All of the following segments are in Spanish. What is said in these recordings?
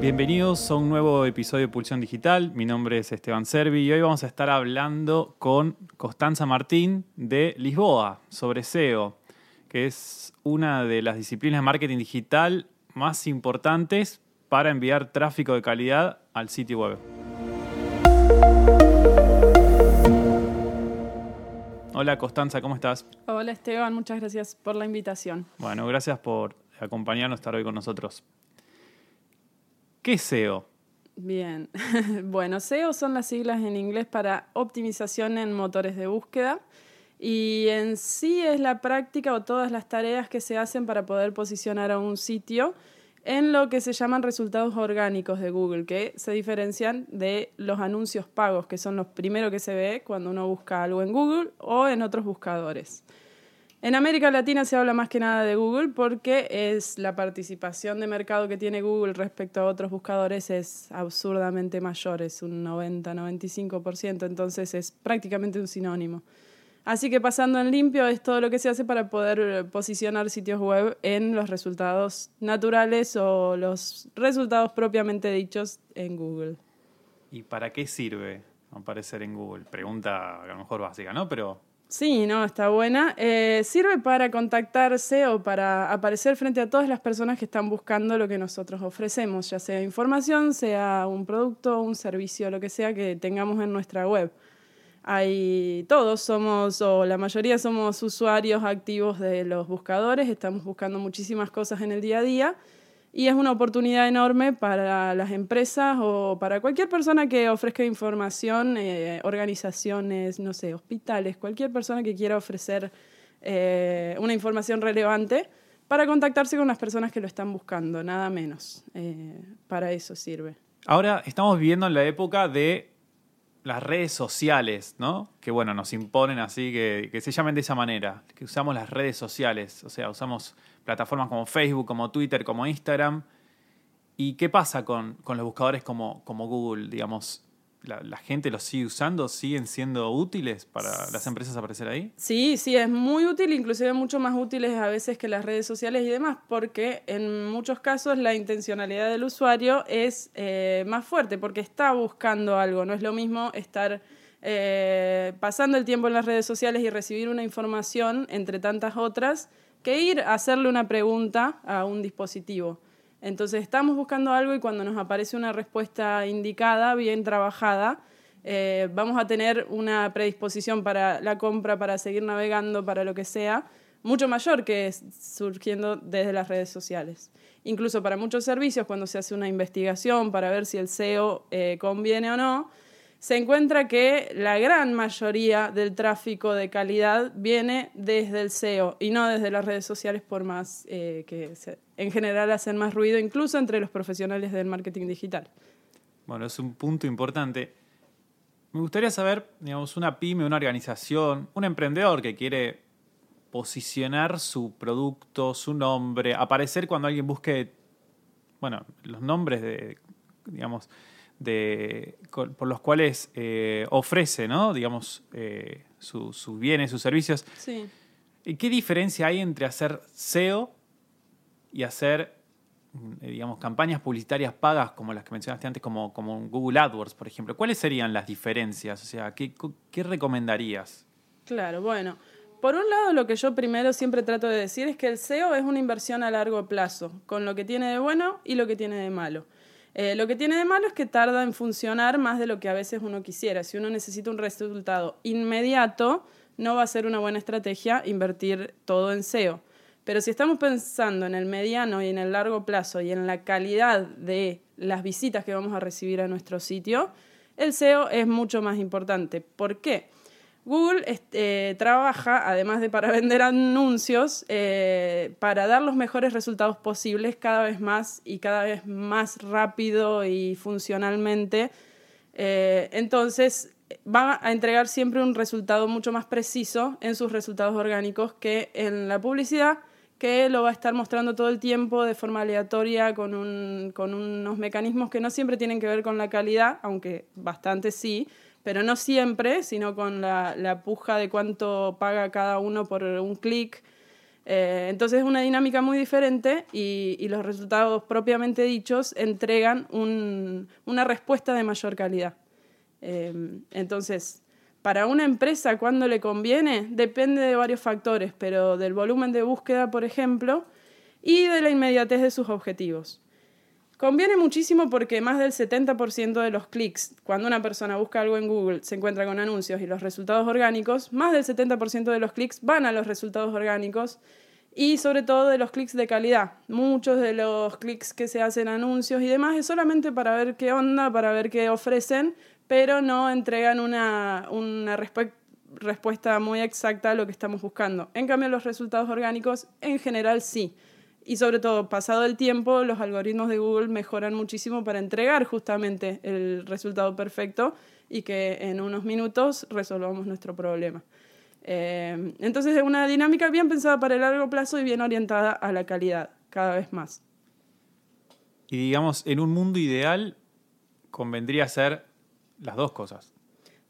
Bienvenidos a un nuevo episodio de Pulsión Digital. Mi nombre es Esteban Servi y hoy vamos a estar hablando con Constanza Martín de Lisboa sobre SEO, que es una de las disciplinas de marketing digital más importantes para enviar tráfico de calidad al sitio web. Hola Constanza, ¿cómo estás? Hola Esteban, muchas gracias por la invitación. Bueno, gracias por acompañarnos, estar hoy con nosotros. ¿Qué es SEO? Bien, bueno, SEO son las siglas en inglés para optimización en motores de búsqueda y en sí es la práctica o todas las tareas que se hacen para poder posicionar a un sitio en lo que se llaman resultados orgánicos de Google, que se diferencian de los anuncios pagos, que son los primeros que se ve cuando uno busca algo en Google o en otros buscadores. En América Latina se habla más que nada de Google porque es la participación de mercado que tiene Google respecto a otros buscadores es absurdamente mayor, es un 90-95%, entonces es prácticamente un sinónimo. Así que pasando en limpio es todo lo que se hace para poder posicionar sitios web en los resultados naturales o los resultados propiamente dichos en Google. ¿Y para qué sirve aparecer en Google? Pregunta a lo mejor básica, ¿no? Pero Sí, no, está buena. Eh, sirve para contactarse o para aparecer frente a todas las personas que están buscando lo que nosotros ofrecemos, ya sea información, sea un producto, un servicio, lo que sea que tengamos en nuestra web. Hay, todos somos, o la mayoría somos usuarios activos de los buscadores, estamos buscando muchísimas cosas en el día a día y es una oportunidad enorme para las empresas o para cualquier persona que ofrezca información, eh, organizaciones, no sé, hospitales, cualquier persona que quiera ofrecer eh, una información relevante para contactarse con las personas que lo están buscando, nada menos. Eh, para eso sirve. Ahora estamos viviendo en la época de las redes sociales, ¿no? Que bueno, nos imponen así, que, que se llamen de esa manera, que usamos las redes sociales, o sea, usamos plataformas como Facebook, como Twitter, como Instagram. ¿Y qué pasa con, los buscadores como, como Google? Digamos, la, gente los sigue usando? ¿Siguen siendo útiles para las empresas aparecer ahí? Sí, sí, es muy útil, inclusive mucho más útiles a veces que las redes sociales y demás, porque en muchos casos la intencionalidad del usuario es eh, más fuerte, porque está buscando algo. No es lo mismo estar eh, pasando el tiempo en las redes sociales y recibir una información entre tantas otras que ir a hacerle una pregunta a un dispositivo. Entonces estamos buscando algo y cuando nos aparece una respuesta indicada, bien trabajada, eh, vamos a tener una predisposición para la compra, para seguir navegando, para lo que sea, mucho mayor que surgiendo desde las redes sociales. Incluso para muchos servicios, cuando se hace una investigación para ver si el SEO eh, conviene o no, se encuentra que la gran mayoría del tráfico de calidad viene desde el SEO y no desde las redes sociales, por más eh, que en general hacen más ruido, incluso entre los profesionales del marketing digital. Bueno, es un punto importante. Me gustaría saber, digamos, una pyme, una organización, un emprendedor que quiere posicionar su producto, su nombre, aparecer cuando alguien busque, bueno, los nombres de, digamos, de, por los cuales eh, ofrece, ¿no? digamos, eh, sus bienes, sus servicios. Sí. ¿Qué diferencia hay entre hacer SEO y hacer, eh, digamos, campañas publicitarias pagas como las que mencionaste antes, como, como Google AdWords, por ejemplo? ¿Cuáles serían las diferencias? O sea, ¿qué, qué recomendarías? Claro, bueno. Por un lado, lo que yo primero siempre trato de decir es que el SEO es una inversión a largo plazo, con lo que tiene de bueno y lo que tiene de malo. Eh, lo que tiene de malo es que tarda en funcionar más de lo que a veces uno quisiera. Si uno necesita un resultado inmediato, no va a ser una buena estrategia invertir todo en SEO. Pero si estamos pensando en el mediano y en el largo plazo y en la calidad de las visitas que vamos a recibir a nuestro sitio, el SEO es mucho más importante. ¿Por qué? Google este, trabaja, además de para vender anuncios, eh, para dar los mejores resultados posibles cada vez más y cada vez más rápido y funcionalmente. Eh, entonces, va a entregar siempre un resultado mucho más preciso en sus resultados orgánicos que en la publicidad, que lo va a estar mostrando todo el tiempo de forma aleatoria, con, con unos mecanismos que no siempre tienen que ver con la calidad, aunque bastante sí pero no siempre, sino con la, puja de cuánto paga cada uno por un clic. Eh, entonces es una dinámica muy diferente y, los resultados propiamente dichos entregan una respuesta de mayor calidad. Eh, entonces, para una empresa, ¿cuándo le conviene? Depende de varios factores, pero del volumen de búsqueda, por ejemplo, y de la inmediatez de sus objetivos. Conviene muchísimo porque más del 70% de los clics, cuando una persona busca algo en Google, se encuentra con anuncios y los resultados orgánicos, más del 70% de los clics van a los resultados orgánicos y sobre todo de los clics de calidad. Muchos de los clics que se hacen anuncios y demás es solamente para ver qué onda, para ver qué ofrecen, pero no entregan una, respuesta muy exacta a lo que estamos buscando. En cambio, los resultados orgánicos en general sí. Y sobre todo, pasado el tiempo, los algoritmos de Google mejoran muchísimo para entregar justamente el resultado perfecto y que en unos minutos resolvamos nuestro problema. Eh, entonces es una dinámica bien pensada para el largo plazo y bien orientada a la calidad, cada vez más. Y digamos, en un mundo ideal, convendría hacer las dos cosas.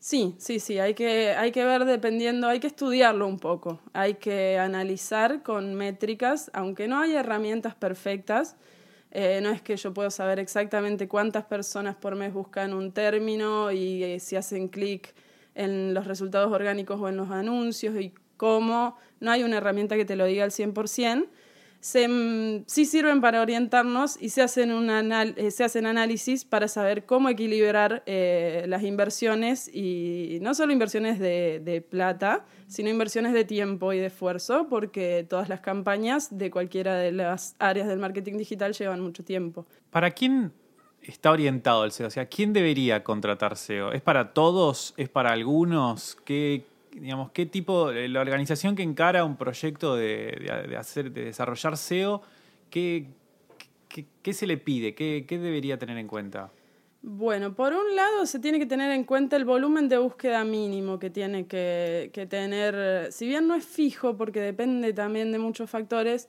Sí, sí, sí, hay que, hay que ver dependiendo, hay que estudiarlo un poco, hay que analizar con métricas, aunque no hay herramientas perfectas, eh, no es que yo pueda saber exactamente cuántas personas por mes buscan un término y eh, si hacen clic en los resultados orgánicos o en los anuncios y cómo, no hay una herramienta que te lo diga al 100%, se, mm, sí sirven para orientarnos y se hacen, un eh, se hacen análisis para saber cómo equilibrar eh, las inversiones y no solo inversiones de, de, plata, sino inversiones de tiempo y de esfuerzo, porque todas las campañas de cualquiera de las áreas del marketing digital llevan mucho tiempo. ¿Para quién está orientado el SEO? O sea, ¿quién debería contratar SEO? ¿Es para todos? ¿Es para algunos? ¿Qué, digamos, qué tipo, la organización que encara un proyecto de, hacer, de desarrollar SEO, ¿qué, qué, se le pide? ¿Qué, ¿Qué, debería tener en cuenta? Bueno, por un lado se tiene que tener en cuenta el volumen de búsqueda mínimo que tiene que, que tener, si bien no es fijo porque depende también de muchos factores,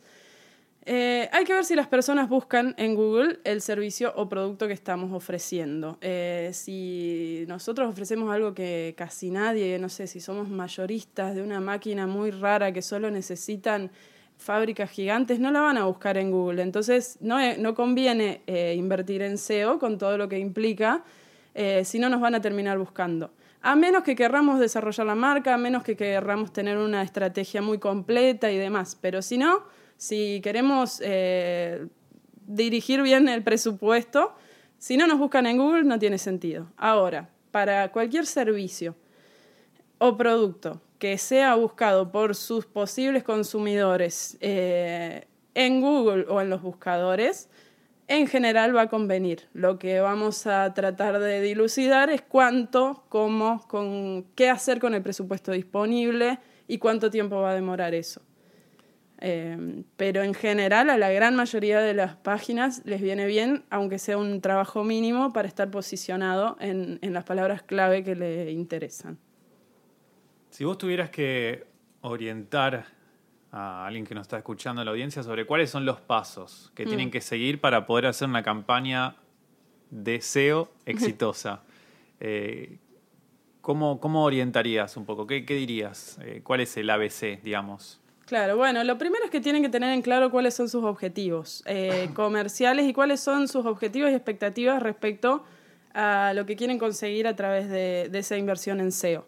eh, hay que ver si las personas buscan en Google el servicio o producto que estamos ofreciendo. Eh, si nosotros ofrecemos algo que casi nadie, no sé, si somos mayoristas de una máquina muy rara que solo necesitan fábricas gigantes, no la van a buscar en Google. Entonces, no, eh, no conviene invertir en SEO con todo lo que implica, si no nos van a terminar buscando. A menos que querramos desarrollar la marca, a menos que querramos tener una estrategia muy completa y demás. Pero si no, si queremos eh, dirigir bien el presupuesto, si no nos buscan en Google no tiene sentido. Ahora, para cualquier servicio o producto que sea buscado por sus posibles consumidores eh, en Google o en los buscadores, en general va a convenir. Lo que vamos a tratar de dilucidar es cuánto, cómo, con qué hacer con el presupuesto disponible y cuánto tiempo va a demorar eso. Em, pero en general a la gran mayoría de las páginas les viene bien, aunque sea un trabajo mínimo, para estar posicionado en, en las palabras clave que le interesan. Si vos tuvieras que orientar a alguien que nos está escuchando en la audiencia sobre cuáles son los pasos que tienen mm. que seguir para poder hacer una campaña de SEO exitosa, eh, ¿cómo, ¿cómo, orientarías un poco? ¿Qué, qué dirías? Eh, ¿Cuál es el ABC, digamos? Claro, bueno, lo primero es que tienen que tener en claro cuáles son sus objetivos eh, comerciales y cuáles son sus objetivos y expectativas respecto a lo que quieren conseguir a través de, esa inversión en SEO.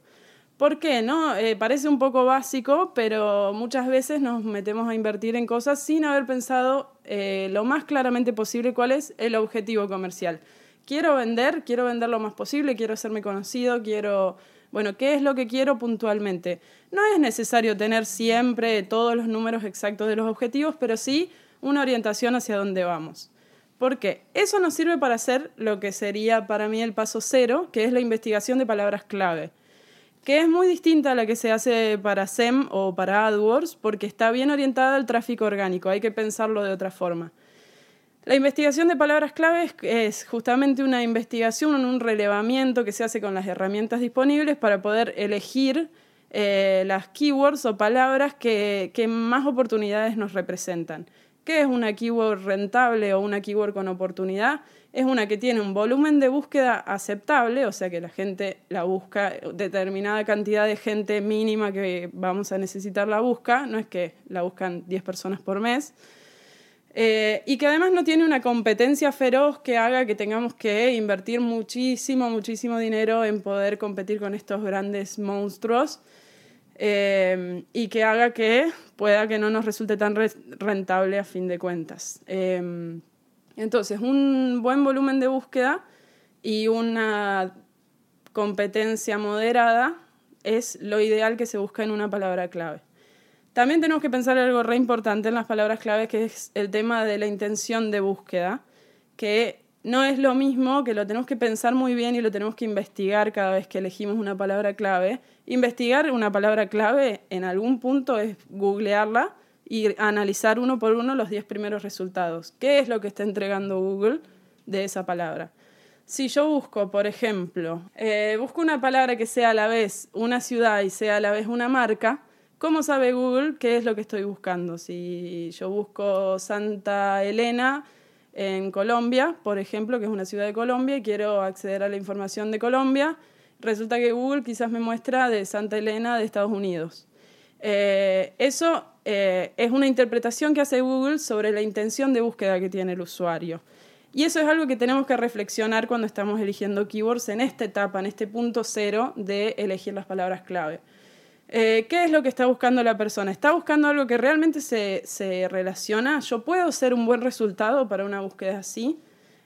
¿Por qué? No? Eh, parece un poco básico, pero muchas veces nos metemos a invertir en cosas sin haber pensado eh, lo más claramente posible cuál es el objetivo comercial. Quiero vender, quiero vender lo más posible, quiero hacerme conocido, quiero bueno, ¿qué es lo que quiero puntualmente? No es necesario tener siempre todos los números exactos de los objetivos, pero sí una orientación hacia dónde vamos. ¿Por qué? Eso nos sirve para hacer lo que sería para mí el paso cero, que es la investigación de palabras clave, que es muy distinta a la que se hace para SEM o para AdWords, porque está bien orientada al tráfico orgánico, hay que pensarlo de otra forma. La investigación de palabras claves es justamente una investigación, un relevamiento que se hace con las herramientas disponibles para poder elegir eh, las keywords o palabras que, más oportunidades nos representan. ¿Qué es una keyword rentable o una keyword con oportunidad? Es una que tiene un volumen de búsqueda aceptable, o sea que la gente la busca, determinada cantidad de gente mínima que vamos a necesitar la busca, no es que la buscan 10 personas por mes, eh, y que además no tiene una competencia feroz que haga que tengamos que invertir muchísimo, muchísimo dinero en poder competir con estos grandes monstruos eh, y que haga que pueda que no nos resulte tan rentable a fin de cuentas. Eh, entonces, un buen volumen de búsqueda y una competencia moderada es lo ideal que se busca en una palabra clave. También tenemos que pensar algo re importante en las palabras clave, que es el tema de la intención de búsqueda, que no es lo mismo, que lo tenemos que pensar muy bien y lo tenemos que investigar cada vez que elegimos una palabra clave. Investigar una palabra clave en algún punto es googlearla y analizar uno por uno los 10 primeros resultados. ¿Qué es lo que está entregando Google de esa palabra? Si yo busco, por ejemplo, eh, busco una palabra que sea a la vez una ciudad y sea a la vez una marca, ¿Cómo sabe Google qué es lo que estoy buscando? Si yo busco Santa Elena en Colombia, por ejemplo, que es una ciudad de Colombia, y quiero acceder a la información de Colombia, resulta que Google quizás me muestra de Santa Elena de Estados Unidos. Eh, eso eh, es una interpretación que hace Google sobre la intención de búsqueda que tiene el usuario. Y eso es algo que tenemos que reflexionar cuando estamos eligiendo keywords en esta etapa, en este punto cero de elegir las palabras clave. Eh, ¿Qué es lo que está buscando la persona? ¿Está buscando algo que realmente se, se relaciona? ¿Yo puedo ser un buen resultado para una búsqueda así?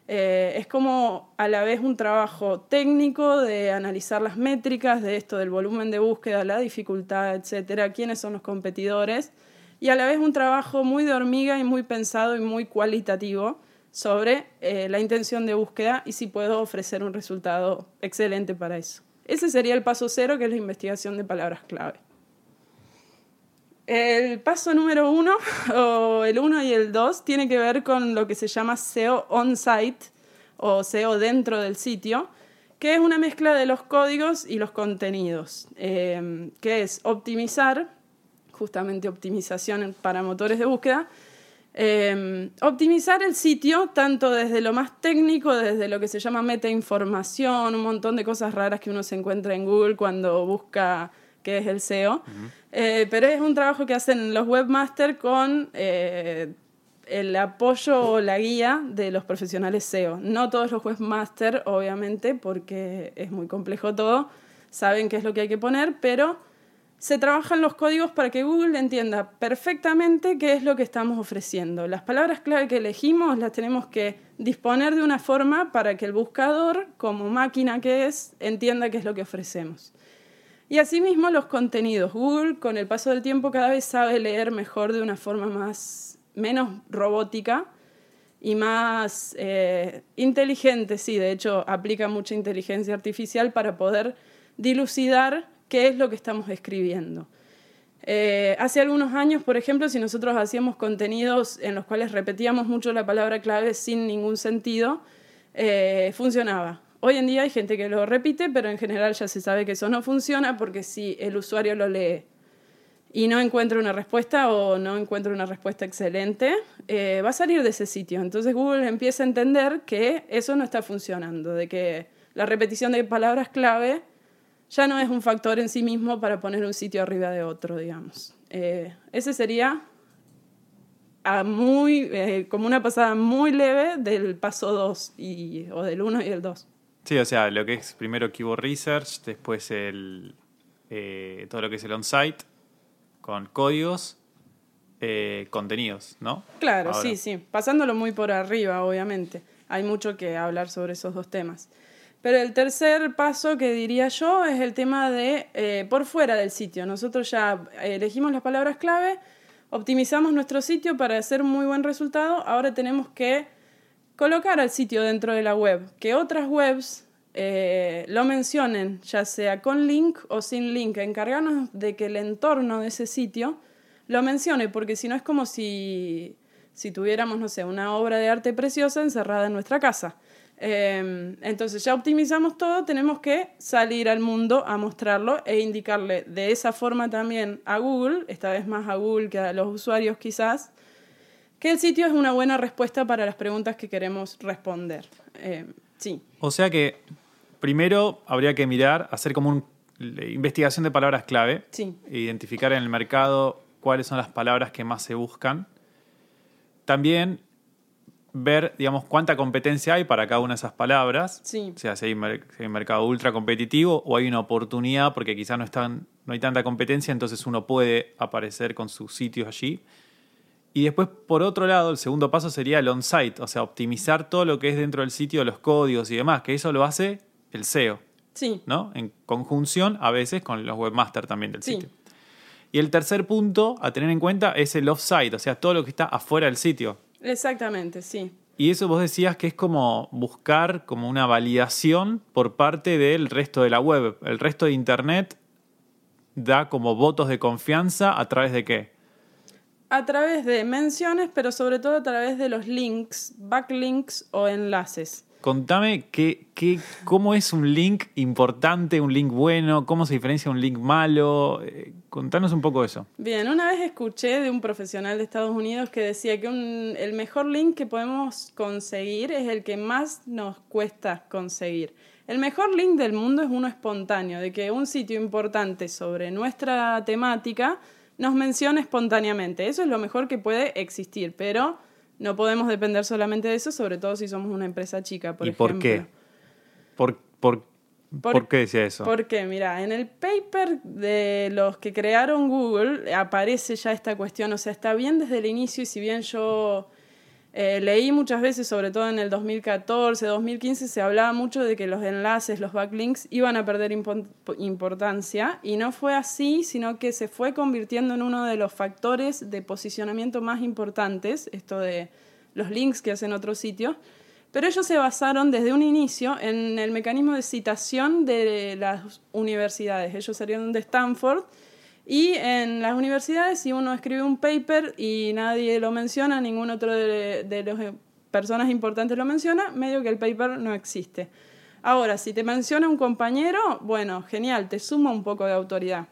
Eh, es como a la vez un trabajo técnico de analizar las métricas de esto, del volumen de búsqueda, la dificultad, etcétera, quiénes son los competidores, y a la vez un trabajo muy de hormiga y muy pensado y muy cualitativo sobre eh, la intención de búsqueda y si puedo ofrecer un resultado excelente para eso. Ese sería el paso cero, que es la investigación de palabras clave. El paso número uno, o el uno y el dos, tiene que ver con lo que se llama SEO on-site o SEO dentro del sitio, que es una mezcla de los códigos y los contenidos, eh, que es optimizar, justamente optimización para motores de búsqueda, Em, optimizar el sitio, tanto desde lo más técnico, desde lo que se llama metainformación, un montón de cosas raras que uno se encuentra en Google cuando busca qué es el SEO. Eh, pero es un trabajo que hacen los webmasters con eh, el apoyo o la guía de los profesionales SEO. No todos los webmasters, obviamente, porque es muy complejo todo, saben qué es lo que hay que poner, pero se trabajan los códigos para que Google entienda perfectamente qué es lo que estamos ofreciendo. Las palabras clave que elegimos las tenemos que disponer de una forma para que el buscador, como máquina que es, entienda qué es lo que ofrecemos. Y asimismo los contenidos. Google con el paso del tiempo cada vez sabe leer mejor de una forma más, menos robótica y más eh, inteligente. Sí, de hecho aplica mucha inteligencia artificial para poder dilucidar qué es lo que estamos escribiendo. Eh, hace algunos años, por ejemplo, si nosotros hacíamos contenidos en los cuales repetíamos mucho la palabra clave sin ningún sentido, eh, funcionaba. Hoy en día hay gente que lo repite, pero en general ya se sabe que eso no funciona porque si el usuario lo lee y no encuentra una respuesta o no encuentra una respuesta excelente, eh, va a salir de ese sitio. Entonces Google empieza a entender que eso no está funcionando, de que la repetición de palabras clave ya no es un factor en sí mismo para poner un sitio arriba de otro, digamos. Eh, ese sería a muy, eh, como una pasada muy leve del paso 2 o del 1 y el 2. Sí, o sea, lo que es primero Keyword Research, después el, eh, todo lo que es el on-site, con códigos, contenidos, ¿no? Claro, sí, sí. Pasándolo muy por arriba, obviamente. Hay mucho que hablar sobre esos dos temas. Pero el tercer paso que diría yo es el tema de eh, por fuera del sitio. Nosotros ya elegimos las palabras clave, optimizamos nuestro sitio para hacer muy buen resultado. Ahora tenemos que colocar al sitio dentro de la web, que otras webs eh, lo mencionen, ya sea con link o sin link, encargarnos de que el entorno de ese sitio lo mencione, porque si no es como si, si tuviéramos, no sé, una obra de arte preciosa encerrada en nuestra casa. Em, entonces ya optimizamos todo, tenemos que salir al mundo a mostrarlo e indicarle de esa forma también a Google, esta vez más a Google que a los usuarios quizás, que el sitio es una buena respuesta para las preguntas que queremos responder. Eh, sí. O sea que primero habría que mirar, hacer como una investigación de palabras clave, Sí. identificar en el mercado cuáles son las palabras que más se buscan. También ver, digamos, cuánta competencia hay para cada una de esas palabras. Sí. O sea, si hay, si hay un mercado ultra competitivo o hay una oportunidad porque quizás no, están, no hay tanta competencia, entonces uno puede aparecer con sus sitios allí. Y después, por otro lado, el segundo paso sería el on-site, o sea, optimizar todo lo que es dentro del sitio, los códigos y demás, que eso lo hace el SEO, Sí. ¿no? En conjunción a veces con los webmasters también del Sí. sitio. Y el tercer punto a tener en cuenta es el off-site, o sea, todo lo que está afuera del sitio. Exactamente, sí. Y eso vos decías que es como buscar como una validación por parte del resto de la web. El resto de Internet da como votos de confianza a través de qué? A través de menciones, pero sobre todo a través de los links, backlinks o enlaces. Contame qué, qué, cómo es un link importante, un link bueno, cómo se diferencia un link malo. Eh, contanos un poco eso. Bien, una vez escuché de un profesional de Estados Unidos que decía que el mejor link que podemos conseguir es el que más nos cuesta conseguir. El mejor link del mundo es uno espontáneo, de que un sitio importante sobre nuestra temática nos mencione espontáneamente. Eso es lo mejor que puede existir, pero no podemos depender solamente de eso, sobre todo si somos una empresa chica, por ¿Y ejemplo. por qué? ¿Por, por, Por- por qué decía eso? Porque, mira, en el paper de los que crearon Google aparece ya esta cuestión, o sea, está bien desde el inicio y si bien yo eh, leí muchas veces, sobre todo en el 2014, 2015, se hablaba mucho de que los enlaces, los backlinks iban a perder importancia y no fue así, sino que se fue convirtiendo en uno de los factores de posicionamiento más importantes, esto de los links que hacen otros sitios. Pero ellos se basaron desde un inicio en el mecanismo de citación de las universidades. Ellos salieron de Stanford y en las universidades si uno escribe un paper y nadie lo menciona, ningún otro de, de las personas importantes lo menciona, medio que el paper no existe. Ahora, si te menciona un compañero, bueno, genial, te suma un poco de autoridad.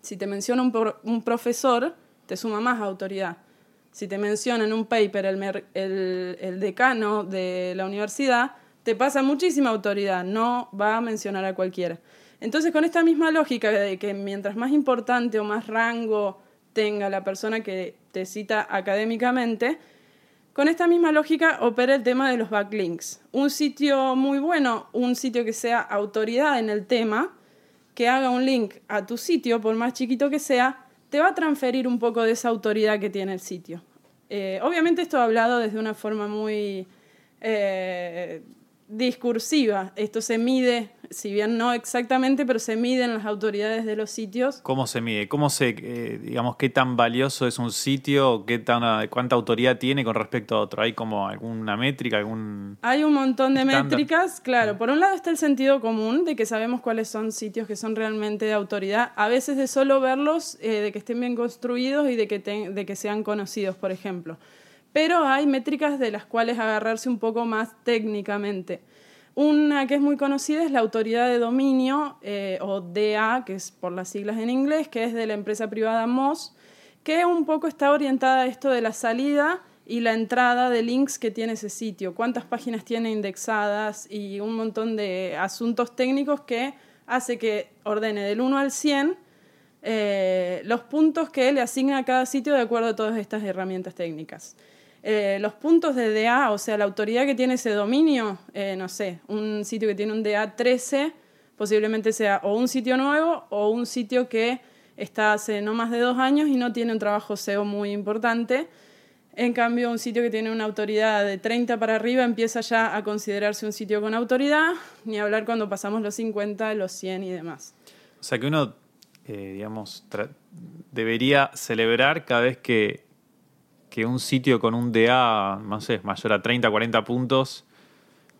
Si te menciona un, pro- un profesor, te suma más autoridad. Si te menciona en un paper el, el- el decano de la universidad, te pasa muchísima autoridad, no va a mencionar a cualquiera. Entonces, con esta misma lógica de que mientras más importante o más rango tenga la persona que te cita académicamente, con esta misma lógica opera el tema de los backlinks. Un sitio muy bueno, un sitio que sea autoridad en el tema, que haga un link a tu sitio, por más chiquito que sea, te va a transferir un poco de esa autoridad que tiene el sitio. Eh, obviamente esto hablado desde una forma muy eh, discursiva. Esto se mide, si bien no exactamente, pero se miden las autoridades de los sitios. ¿Cómo se mide? ¿Cómo se, eh, digamos, qué tan valioso es un sitio? ¿Qué tan, ¿Cuánta autoridad tiene con respecto a otro? ¿Hay como alguna métrica, algún...? Hay un montón de métricas, claro. Por un lado está el sentido común de que sabemos cuáles son sitios que son realmente de autoridad, a veces de solo verlos, eh, de que estén bien construidos y de que, de que sean conocidos, por ejemplo. Pero hay métricas de las cuales agarrarse un poco más técnicamente. Una que es muy conocida es la autoridad de dominio, eh, o DA, que es por las siglas en inglés, que es de la empresa privada Moz, que un poco está orientada a esto de la salida y la entrada de links que tiene ese sitio, cuántas páginas tiene indexadas y un montón de asuntos técnicos que hace que ordene del 1 al 100 eh, los puntos que le asigna a cada sitio de acuerdo a todas estas herramientas técnicas. Eh, los puntos de DA, o sea, la autoridad que tiene ese dominio, eh, no sé, un sitio que tiene un DA 13, posiblemente sea o un sitio nuevo o un sitio que está hace no más de dos años y no tiene un trabajo SEO muy importante. En cambio, un sitio que tiene una autoridad de 30 para arriba empieza ya a considerarse un sitio con autoridad, ni hablar cuando pasamos los 50, los 100 y demás. O sea que uno, eh, digamos, debería celebrar cada vez que, que un sitio con un DA, no sé, mayor a 30, 40 puntos,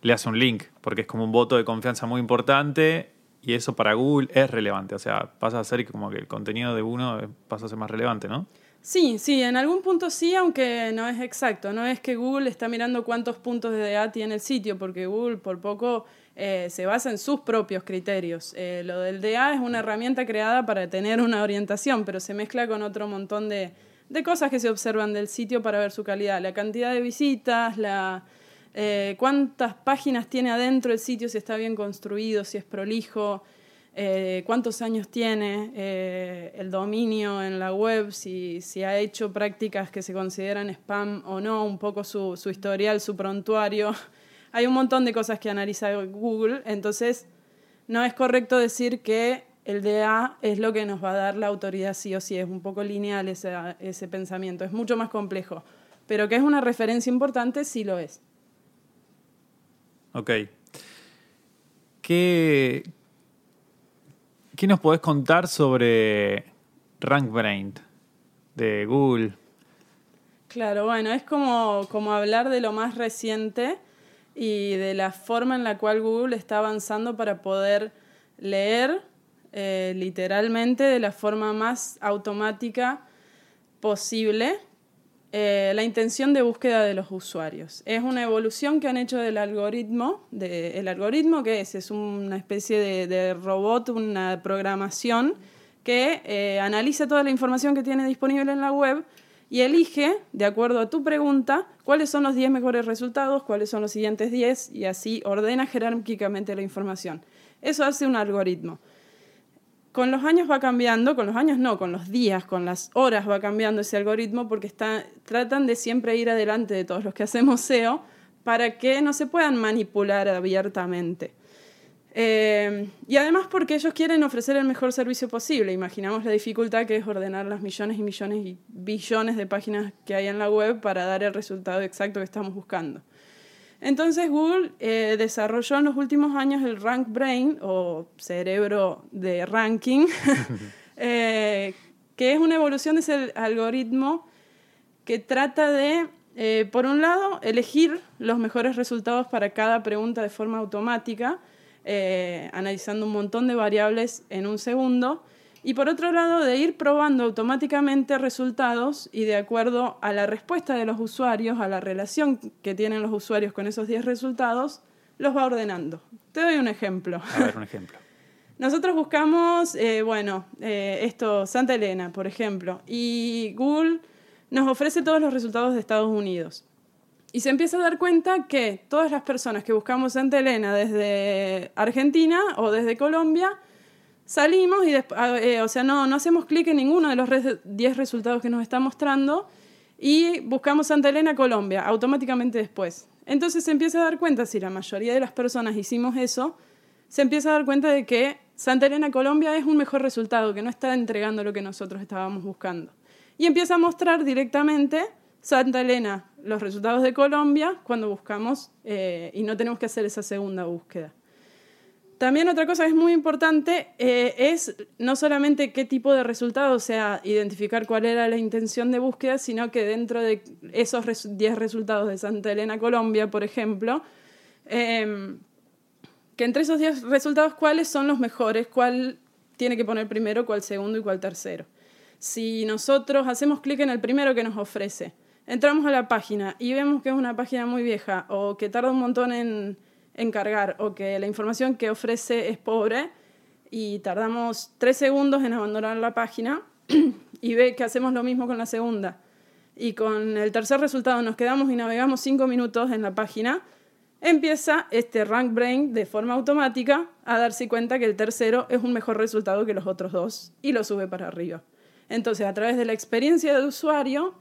le hace un link, porque es como un voto de confianza muy importante y eso para Google es relevante. O sea, pasa a ser como que el contenido de uno pasa a ser más relevante, ¿no? Sí, sí, en algún punto sí, aunque no es exacto. No es que Google está mirando cuántos puntos de DA tiene el sitio, porque Google por poco eh, se basa en sus propios criterios. Eh, lo del DA es una herramienta creada para tener una orientación, pero se mezcla con otro montón de, de cosas que se observan del sitio para ver su calidad, la cantidad de visitas, la, eh, cuántas páginas tiene adentro el sitio, si está bien construido, si es prolijo, eh, cuántos años tiene eh, el dominio en la web, si, si, ha hecho prácticas que se consideran spam o no, un poco su, su historial, su prontuario. Hay un montón de cosas que analiza Google, entonces no es correcto decir que el DA es lo que nos va a dar la autoridad sí o sí, es un poco lineal ese, ese pensamiento, es mucho más complejo, pero que es una referencia importante, sí lo es. Ok. ¿Qué, qué nos podés contar sobre RankBrain de Google? Claro, bueno, es como, como hablar de lo más reciente y de la forma en la cual Google está avanzando para poder leer eh, literalmente de la forma más automática posible eh, la intención de búsqueda de los usuarios. Es una evolución que han hecho del algoritmo. De, ¿El algoritmo qué es? Es una especie de, robot, una programación que eh, analiza toda la información que tiene disponible en la web y elige, de acuerdo a tu pregunta, cuáles son los 10 mejores resultados, cuáles son los siguientes 10 y así ordena jerárquicamente la información. Eso hace un algoritmo con los años va cambiando, con los años no, con los días, con las horas va cambiando ese algoritmo porque tratan de siempre ir adelante de todos los que hacemos SEO para que no se puedan manipular abiertamente. Eh, y además porque ellos quieren ofrecer el mejor servicio posible. Imaginamos la dificultad que es ordenar las millones y millones y billones de páginas que hay en la web para dar el resultado exacto que estamos buscando. Entonces Google eh, desarrolló en los últimos años el Rank Brain o cerebro de ranking, eh, que es una evolución de ese algoritmo que trata de, eh, por un lado, elegir los mejores resultados para cada pregunta de forma automática, analizando un montón de variables en un segundo, y por otro lado, de ir probando automáticamente resultados y de acuerdo a la respuesta de los usuarios, a la relación que tienen los usuarios con esos 10 resultados, los va ordenando. Te doy un ejemplo. A ver, un ejemplo. Nosotros buscamos, eh, bueno, eh, esto, Santa Elena, por ejemplo, y Google nos ofrece todos los resultados de Estados Unidos. Y se empieza a dar cuenta que todas las personas que buscamos Santa Elena desde Argentina o desde Colombia, Salimos y eh, o sea, no, no hacemos clic en ninguno de los 10 resultados que nos está mostrando y buscamos Santa Elena, Colombia, automáticamente después. Entonces se empieza a dar cuenta, si la mayoría de las personas hicimos eso, se empieza a dar cuenta de que Santa Elena, Colombia es un mejor resultado, que no está entregando lo que nosotros estábamos buscando. Y empieza a mostrar directamente Santa Elena, los resultados de Colombia, cuando buscamos eh, y no tenemos que hacer esa segunda búsqueda. También otra cosa que es muy importante eh, es no solamente qué tipo de resultado, o sea, identificar cuál era la intención de búsqueda, sino que dentro de esos 10 resultados de Santa Elena, Colombia, por ejemplo, em, que entre esos 10 resultados, cuáles son los mejores, cuál tiene que poner primero, cuál segundo y cuál tercero. Si nosotros hacemos clic en el primero que nos ofrece, entramos a la página y vemos que es una página muy vieja o que tarda un montón en encargar o que la información que ofrece es pobre y tardamos tres segundos en abandonar la página y ve que hacemos lo mismo con la segunda y con el tercer resultado nos quedamos y navegamos cinco minutos en la página, empieza este rank brain de forma automática a darse cuenta que el tercero es un mejor resultado que los otros dos y lo sube para arriba. Entonces, a través de la experiencia del usuario,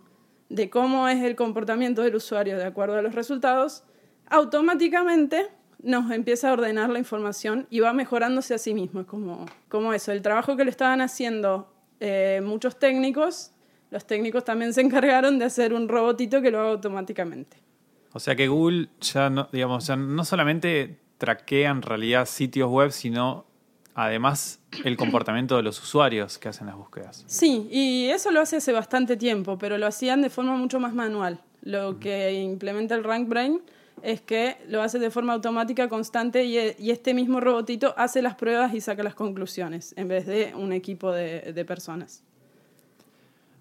de cómo es el comportamiento del usuario de acuerdo a los resultados, automáticamente nos empieza a ordenar la información y va mejorándose a sí mismo. Es como, como eso, el trabajo que le estaban haciendo eh, muchos técnicos, los técnicos también se encargaron de hacer un robotito que lo haga automáticamente. O sea que Google ya no, digamos, ya no solamente traquea en realidad sitios web, sino además el comportamiento de los usuarios que hacen las búsquedas. Sí, y eso lo hace hace bastante tiempo, pero lo hacían de forma mucho más manual. Lo que implementa el RankBrain es que lo hace de forma automática, constante, y, este mismo robotito hace las pruebas y saca las conclusiones, en vez de un equipo de, personas.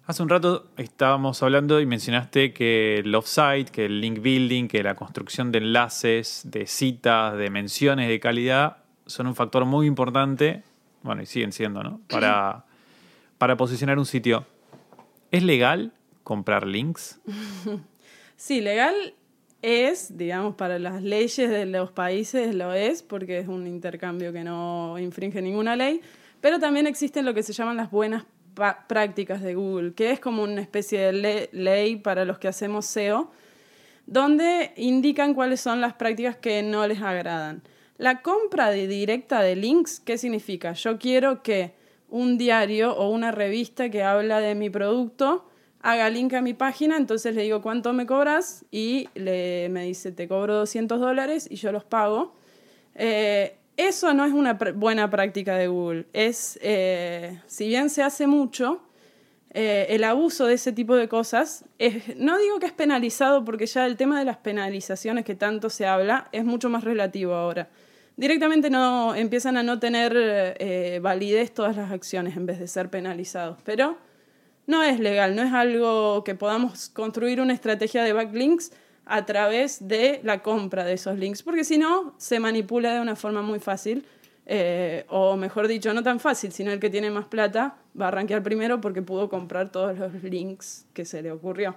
Hace un rato estábamos hablando y mencionaste que el offsite, que el link building, que la construcción de enlaces, de citas, de menciones de calidad son un factor muy importante, bueno, y siguen siendo, ¿no? Para, para posicionar un sitio. ¿Es legal comprar links? sí, legal es, digamos, para las leyes de los países lo es, porque es un intercambio que no infringe ninguna ley, pero también existen lo que se llaman las buenas prácticas de Google, que es como una especie de ley para los que hacemos SEO, donde indican cuáles son las prácticas que no les agradan. La compra directa de links, ¿qué significa? Yo quiero que un diario o una revista que habla de mi producto haga link a mi página, entonces le digo cuánto me cobras y le, me dice te cobro 200 dólares y yo los pago. Eh, eso no es una buena práctica de Google. Es, eh, si bien se hace mucho, eh, el abuso de ese tipo de cosas, no digo que es penalizado porque ya el tema de las penalizaciones que tanto se habla es mucho más relativo ahora directamente no empiezan a no tener validez todas las acciones en vez de ser penalizados. Pero no es legal, no es algo que podamos construir una estrategia de backlinks a través de la compra de esos links, porque si no, se manipula de una forma muy fácil, eh, o mejor dicho, no tan fácil, sino el que tiene más plata va a rankear primero porque pudo comprar todos los links que se le ocurrió.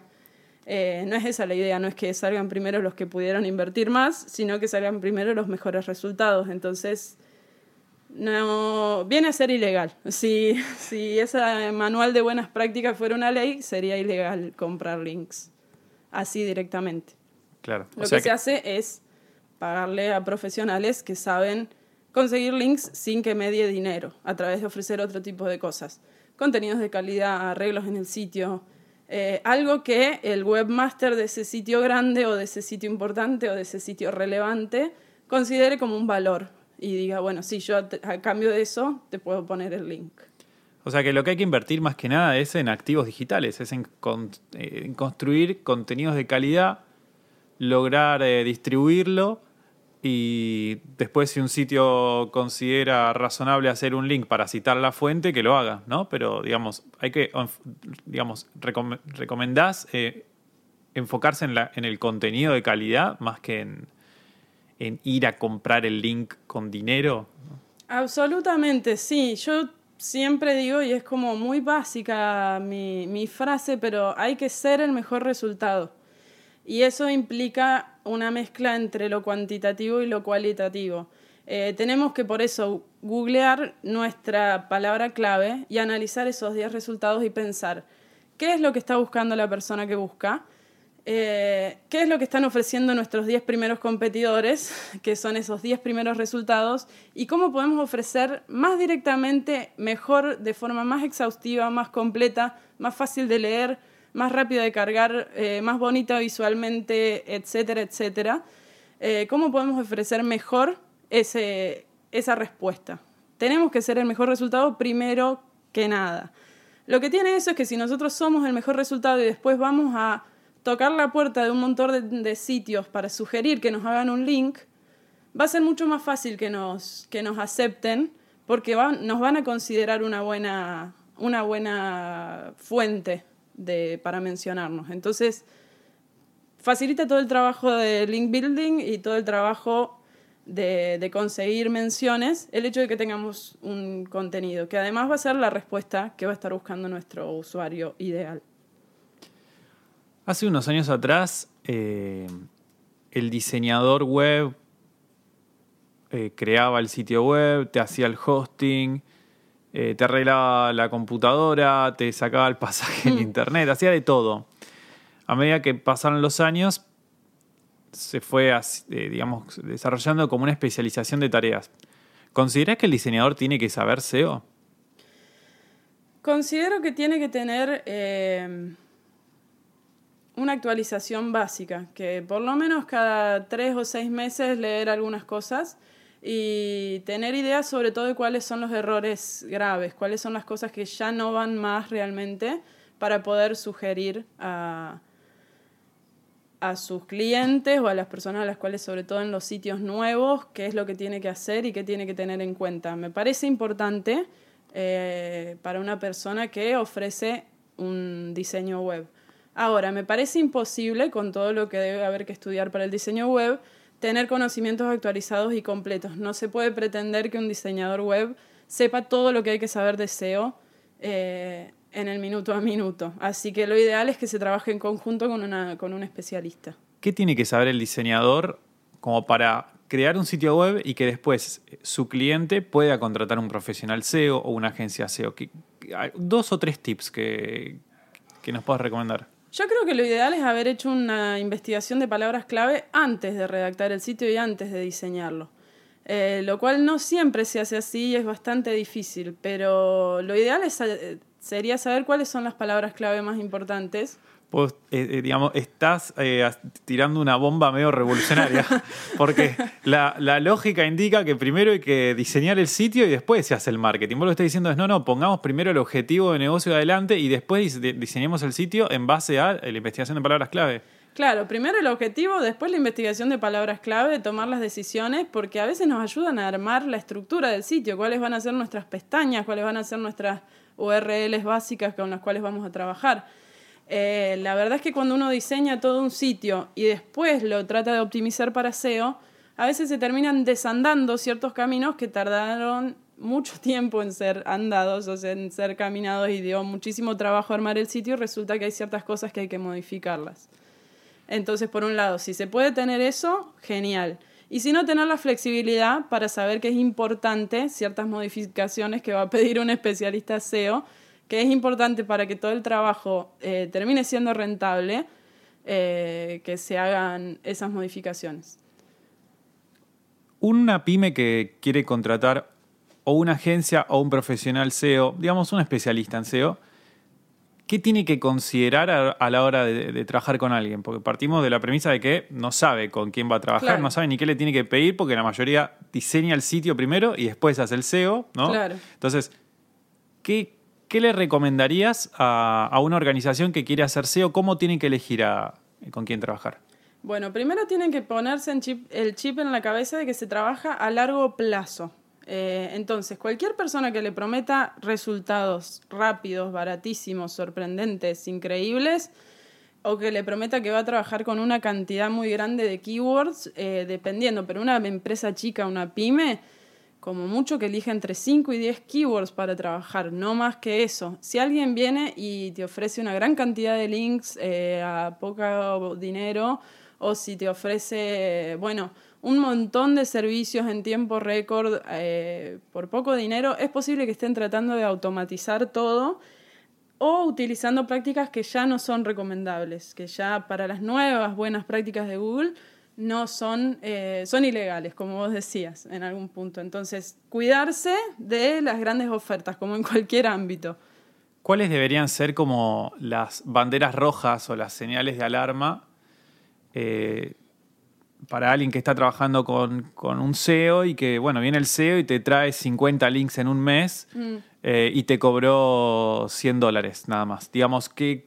Eh, no es esa la idea, no es que salgan primero los que pudieron invertir más, sino que salgan primero los mejores resultados. Entonces, no viene a ser ilegal. Si, si ese manual de buenas prácticas fuera una ley, sería ilegal comprar links así directamente. Claro. Lo que, se hace es pagarle a profesionales que saben conseguir links sin que medie dinero, a través de ofrecer otro tipo de cosas. Contenidos de calidad, arreglos en el sitio, eh, algo que el webmaster de ese sitio grande o de ese sitio importante o de ese sitio relevante considere como un valor y diga, bueno, sí, yo a, cambio de eso te puedo poner el link. O sea que lo que hay que invertir más que nada es en activos digitales, es en, eh, construir contenidos de calidad, lograr eh, distribuirlo y después si un sitio considera razonable hacer un link para citar la fuente, que lo haga, ¿no? Pero digamos, hay que, digamos, recomendás eh, enfocarse en, en el contenido de calidad más que en, en ir a comprar el link con dinero. Absolutamente, sí. Yo siempre digo, y es como muy básica mi, frase, pero hay que ser el mejor resultado. Y eso implica una mezcla entre lo cuantitativo y lo cualitativo. Eh, tenemos que por eso googlear nuestra palabra clave y analizar esos 10 resultados y pensar qué es lo que está buscando la persona que busca, eh, qué es lo que están ofreciendo nuestros 10 primeros competidores, que son esos 10 primeros resultados, y cómo podemos ofrecer más directamente, mejor, de forma más exhaustiva, más completa, más fácil de leer, más rápida de cargar, eh, más bonita visualmente, etcétera, etcétera. Eh, ¿Cómo podemos ofrecer mejor ese, esa respuesta? Tenemos que ser el mejor resultado primero que nada. Lo que tiene eso es que si nosotros somos el mejor resultado y después vamos a tocar la puerta de un montón de, sitios para sugerir que nos hagan un link, va a ser mucho más fácil que nos, que nos acepten porque nos van a considerar una buena, una buena fuente para mencionarnos. Entonces, facilita todo el trabajo de link building y todo el trabajo de, conseguir menciones el hecho de que tengamos un contenido, que además va a ser la respuesta que va a estar buscando nuestro usuario ideal. Hace unos años atrás, eh, el diseñador web eh, creaba el sitio web, te hacía el hosting, eh, te arreglaba la computadora, te sacaba el pasaje en mm. internet, hacía de todo. A medida que pasaron los años, se fue, eh, digamos, desarrollando como una especialización de tareas. ¿Consideras que el diseñador tiene que saber SEO? Considero que tiene que tener una actualización básica, que por lo menos cada tres o seis meses leer algunas cosas y tener ideas sobre todo de cuáles son los errores graves, cuáles son las cosas que ya no van más realmente para poder sugerir a, a sus clientes o a las personas a las cuales, sobre todo en los sitios nuevos, qué es lo que tiene que hacer y qué tiene que tener en cuenta. Me parece importante eh, para una persona que ofrece un diseño web. Ahora, me parece imposible, con todo lo que debe haber que estudiar para el diseño web, tener conocimientos actualizados y completos. No se puede pretender que un diseñador web sepa todo lo que hay que saber de SEO. Eh, en el minuto a minuto. Así que lo ideal es que se trabaje en conjunto con, una, con un especialista. ¿Qué tiene que saber el diseñador como para crear un sitio web y que después su cliente pueda contratar un profesional SEO o una agencia SEO? Dos o tres tips que, que nos puedas recomendar. Yo creo que lo ideal es haber hecho una investigación de palabras clave antes de redactar el sitio y antes de diseñarlo. Eh, lo cual no siempre se hace así y es bastante difícil, pero lo ideal es, eh, sería saber cuáles son las palabras clave más importantes vos, eh, eh, digamos, estás eh, tirando una bomba medio revolucionaria. Porque la, lógica indica que primero hay que diseñar el sitio y después se hace el marketing. Vos lo que estás diciendo es, no, no, pongamos primero el objetivo de negocio adelante y después diseñemos el sitio en base a la investigación de palabras clave. Claro, primero el objetivo, después la investigación de palabras clave, tomar las decisiones, porque a veces nos ayudan a armar la estructura del sitio, cuáles van a ser nuestras pestañas, cuáles van a ser nuestras URLs básicas con las cuales vamos a trabajar. Eh, la verdad es que cuando uno diseña todo un sitio y después lo trata de optimizar para SEO, a veces se terminan desandando ciertos caminos que tardaron mucho tiempo en ser andados, o sea, en ser caminados y dio muchísimo trabajo armar el sitio y resulta que hay ciertas cosas que hay que modificarlas. Entonces, por un lado, si se puede tener eso, genial. Y si no, tener la flexibilidad para saber que es importante ciertas modificaciones que va a pedir un especialista SEO que es importante para que todo el trabajo eh, termine siendo rentable, eh, que se hagan esas modificaciones. Una pyme que quiere contratar o una agencia o un profesional SEO, digamos un especialista en SEO, ¿qué tiene que considerar a, la hora de, trabajar con alguien? Porque partimos de la premisa de que no sabe con quién va a trabajar, no sabe ni qué le tiene que pedir, porque la mayoría diseña el sitio primero y después hace el SEO, ¿no? Claro. Entonces, ¿qué, ¿qué le recomendarías a, una organización que quiere hacer SEO? ¿Cómo tienen que elegir con quién trabajar? Bueno, primero tienen que ponerse el chip en la cabeza de que se trabaja a largo plazo. Eh, entonces, cualquier persona que le prometa resultados rápidos, baratísimos, sorprendentes, increíbles, o que le prometa que va a trabajar con una cantidad muy grande de keywords, eh, dependiendo, pero una empresa chica, una pyme, como mucho que elija entre 5 y 10 keywords para trabajar, no más que eso. Si alguien viene y te ofrece una gran cantidad de links eh, a poco dinero, o si te ofrece, bueno, un montón de servicios en tiempo récord eh, por poco dinero, es posible que estén tratando de automatizar todo o utilizando prácticas que ya no son recomendables, que ya para las nuevas buenas prácticas de Google no son, eh, son ilegales, como vos decías en algún punto. Entonces, cuidarse de las grandes ofertas, como en cualquier ámbito. ¿Cuáles deberían ser como las banderas rojas o las señales de alarma eh, para alguien que está trabajando con, un SEO y que, bueno, viene el SEO y te trae 50 links en un mes mm. eh, y te cobró 100 dólares nada más? Digamos, ¿qué,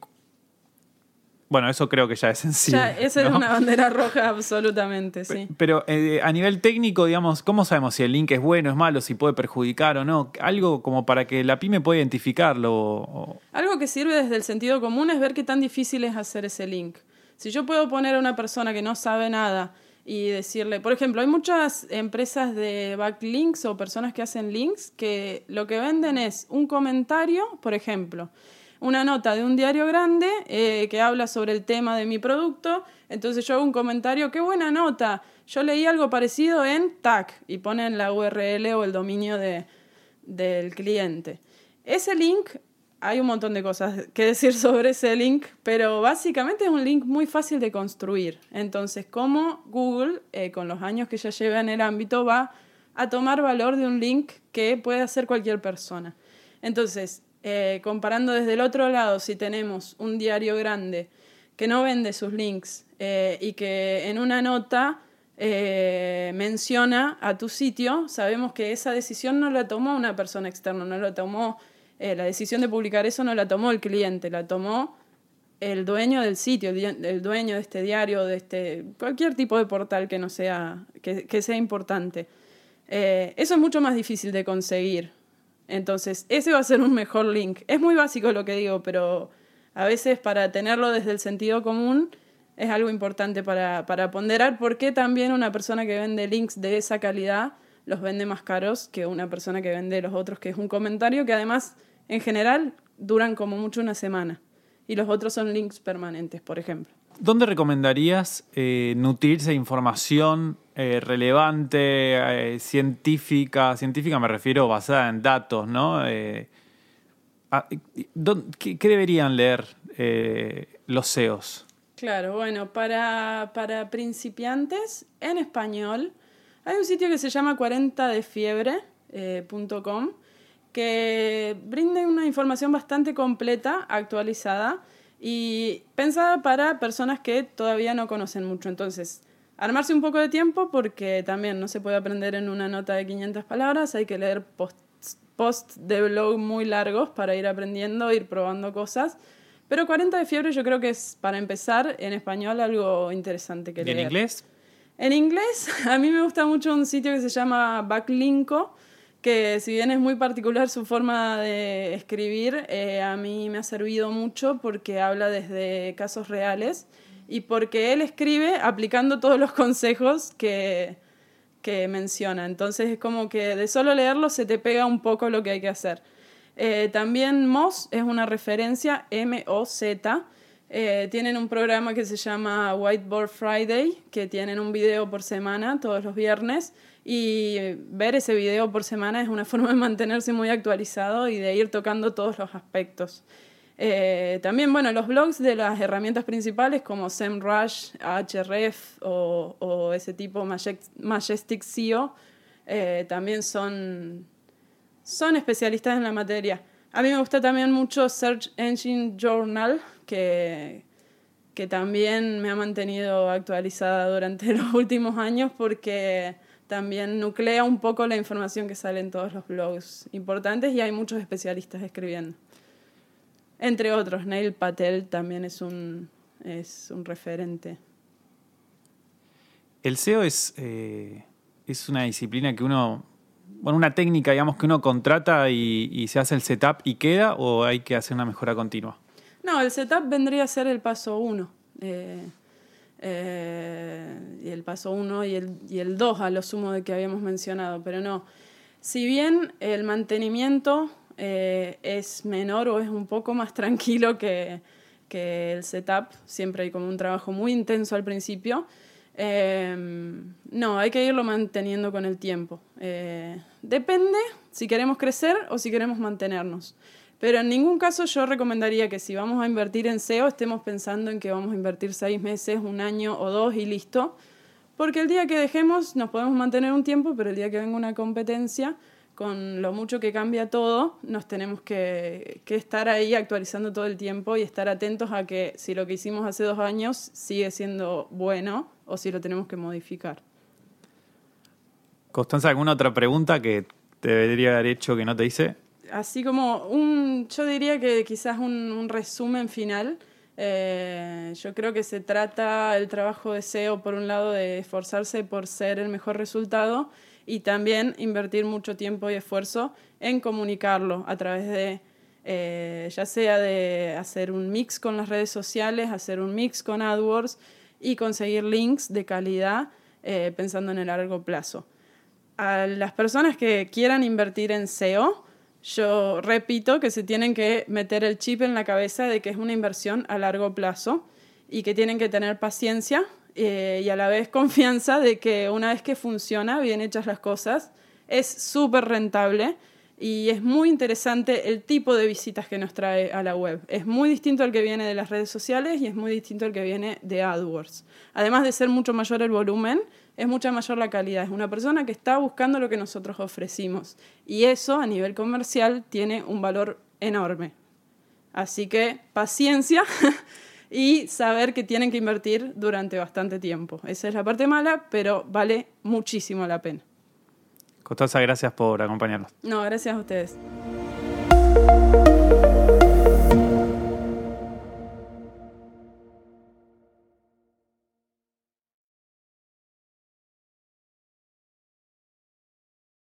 bueno, eso creo que ya es sencillo. Ya, esa es una bandera roja absolutamente, sí. Pero eh, a nivel técnico, digamos, ¿cómo sabemos si el link es bueno, es malo, si puede perjudicar o no? Algo como para que la pyme pueda identificarlo. Algo que sirve desde el sentido común es ver qué tan difícil es hacer ese link. Si yo puedo poner a una persona que no sabe nada y decirle, por ejemplo, hay muchas empresas de backlinks o personas que hacen links que lo que venden es un comentario, por ejemplo una nota de un diario grande eh, que habla sobre el tema de mi producto. Entonces yo hago un comentario, qué buena nota. Yo leí algo parecido en TAC y ponen la URL o el dominio de, del cliente. Ese link, hay un montón de cosas que decir sobre ese link, pero básicamente es un link muy fácil de construir. Entonces, ¿cómo Google, eh, con los años que ya lleva en el ámbito, va a tomar valor de un link que puede hacer cualquier persona? Entonces, eh, comparando desde el otro lado, si tenemos un diario grande que no vende sus links eh, y que en una nota eh, menciona a tu sitio, sabemos que esa decisión no la tomó una persona externa, no la tomó, la decisión de publicar eso no la tomó el cliente, la tomó el dueño del sitio, el dueño de este diario, de este cualquier tipo de portal que no sea que, que sea importante. eso es mucho más difícil de conseguir. Entonces, ese va a ser un mejor link. Es muy básico lo que digo, pero a veces para tenerlo desde el sentido común es algo importante para, ponderar por qué también una persona que vende links de esa calidad los vende más caros que una persona que vende los otros, que es un comentario que además, en general, duran como mucho una semana. Y los otros son links permanentes, por ejemplo. ¿Dónde recomendarías eh, nutrirse de información eh, relevante, eh, científica? Científica me refiero basada en datos, ¿no? Ah, ¿qué, deberían leer los SEOs? Claro, bueno, para, para principiantes en español hay un sitio que se llama 40defiebre.com que brinda una información bastante completa, actualizada y pensada para personas que todavía no conocen mucho. Entonces, armarse un poco de tiempo porque también no se puede aprender en una nota de 500 palabras, hay que leer posts post de blog muy largos para ir aprendiendo, ir probando cosas. Pero 40 de fiebre yo creo que es, para empezar, en español algo interesante que leer. ¿En inglés? En inglés, a mí me gusta mucho un sitio que se llama Backlinko, que si bien es muy particular su forma de escribir, eh, a mí me ha servido mucho porque habla desde casos reales y porque él escribe aplicando todos los consejos que, que menciona. Entonces es como que de solo leerlo se te pega un poco lo que hay que hacer. Eh, también Moz es una referencia, M-O-Z. Eh, tienen un programa que se llama Whiteboard Friday, que tienen un video por semana todos los viernes y ver ese video por semana es una forma de mantenerse muy actualizado y de ir tocando todos los aspectos. Eh, también, bueno, los blogs de las herramientas principales como SEMrush, Ahref o, o ese tipo Majestic SEO eh, también son, son especialistas en la materia. A mí me gusta también mucho Search Engine Journal, que, que también me ha mantenido actualizada durante los últimos años porque también nuclea un poco la información que sale en todos los blogs importantes y hay muchos especialistas escribiendo. Entre otros, Neil Patel también es un, es un referente. El SEO es, eh, es una disciplina que uno, bueno, una técnica, digamos, que uno contrata y, se hace el setup y queda, o hay que hacer una mejora continua? No, el setup vendría a ser el paso uno. Eh, eh, y el paso 1 y el, y el 2 a lo sumo de que habíamos mencionado, pero no. Si bien el mantenimiento eh, es menor o es un poco más tranquilo que, que, el setup, siempre hay como un trabajo muy intenso al principio, eh, no, hay que irlo manteniendo con el tiempo. depende si queremos crecer o si queremos mantenernos. Pero en ningún caso yo recomendaría que si vamos a invertir en SEO estemos pensando en que vamos a invertir seis meses, un año o dos y listo. Porque el día que dejemos nos podemos mantener un tiempo, pero el día que venga una competencia, con lo mucho que cambia todo, nos tenemos que, que, estar ahí actualizando todo el tiempo y estar atentos a que si lo que hicimos hace dos años sigue siendo bueno o si lo tenemos que modificar. Constanza, ¿alguna otra pregunta que te debería haber hecho que no te hice? así como un, yo diría que quizás un, resumen final. Eh, yo creo que se trata el trabajo de SEO, por un lado, de esforzarse por ser el mejor resultado y también invertir mucho tiempo y esfuerzo en comunicarlo a través de, eh, ya sea de hacer un mix con las redes sociales, hacer un mix con AdWords y conseguir links de calidad eh, pensando en el largo plazo. A las personas que quieran invertir en SEO, yo repito que se tienen que meter el chip en la cabeza de que es una inversión a largo plazo y que tienen que tener paciencia eh, y a la vez confianza de que una vez que funciona, bien hechas las cosas, es súper rentable y es muy interesante el tipo de visitas que nos trae a la web. Es muy distinto al que viene de las redes sociales y es muy distinto al que viene de AdWords. Además de ser mucho mayor el volumen, es mucha mayor la calidad. Es una persona que está buscando lo que nosotros ofrecimos. Y eso a nivel comercial tiene un valor enorme. Así que paciencia y saber que tienen que invertir durante bastante tiempo. Esa es la parte mala, pero vale muchísimo la pena. Costosa, gracias por acompañarnos. No, gracias a ustedes.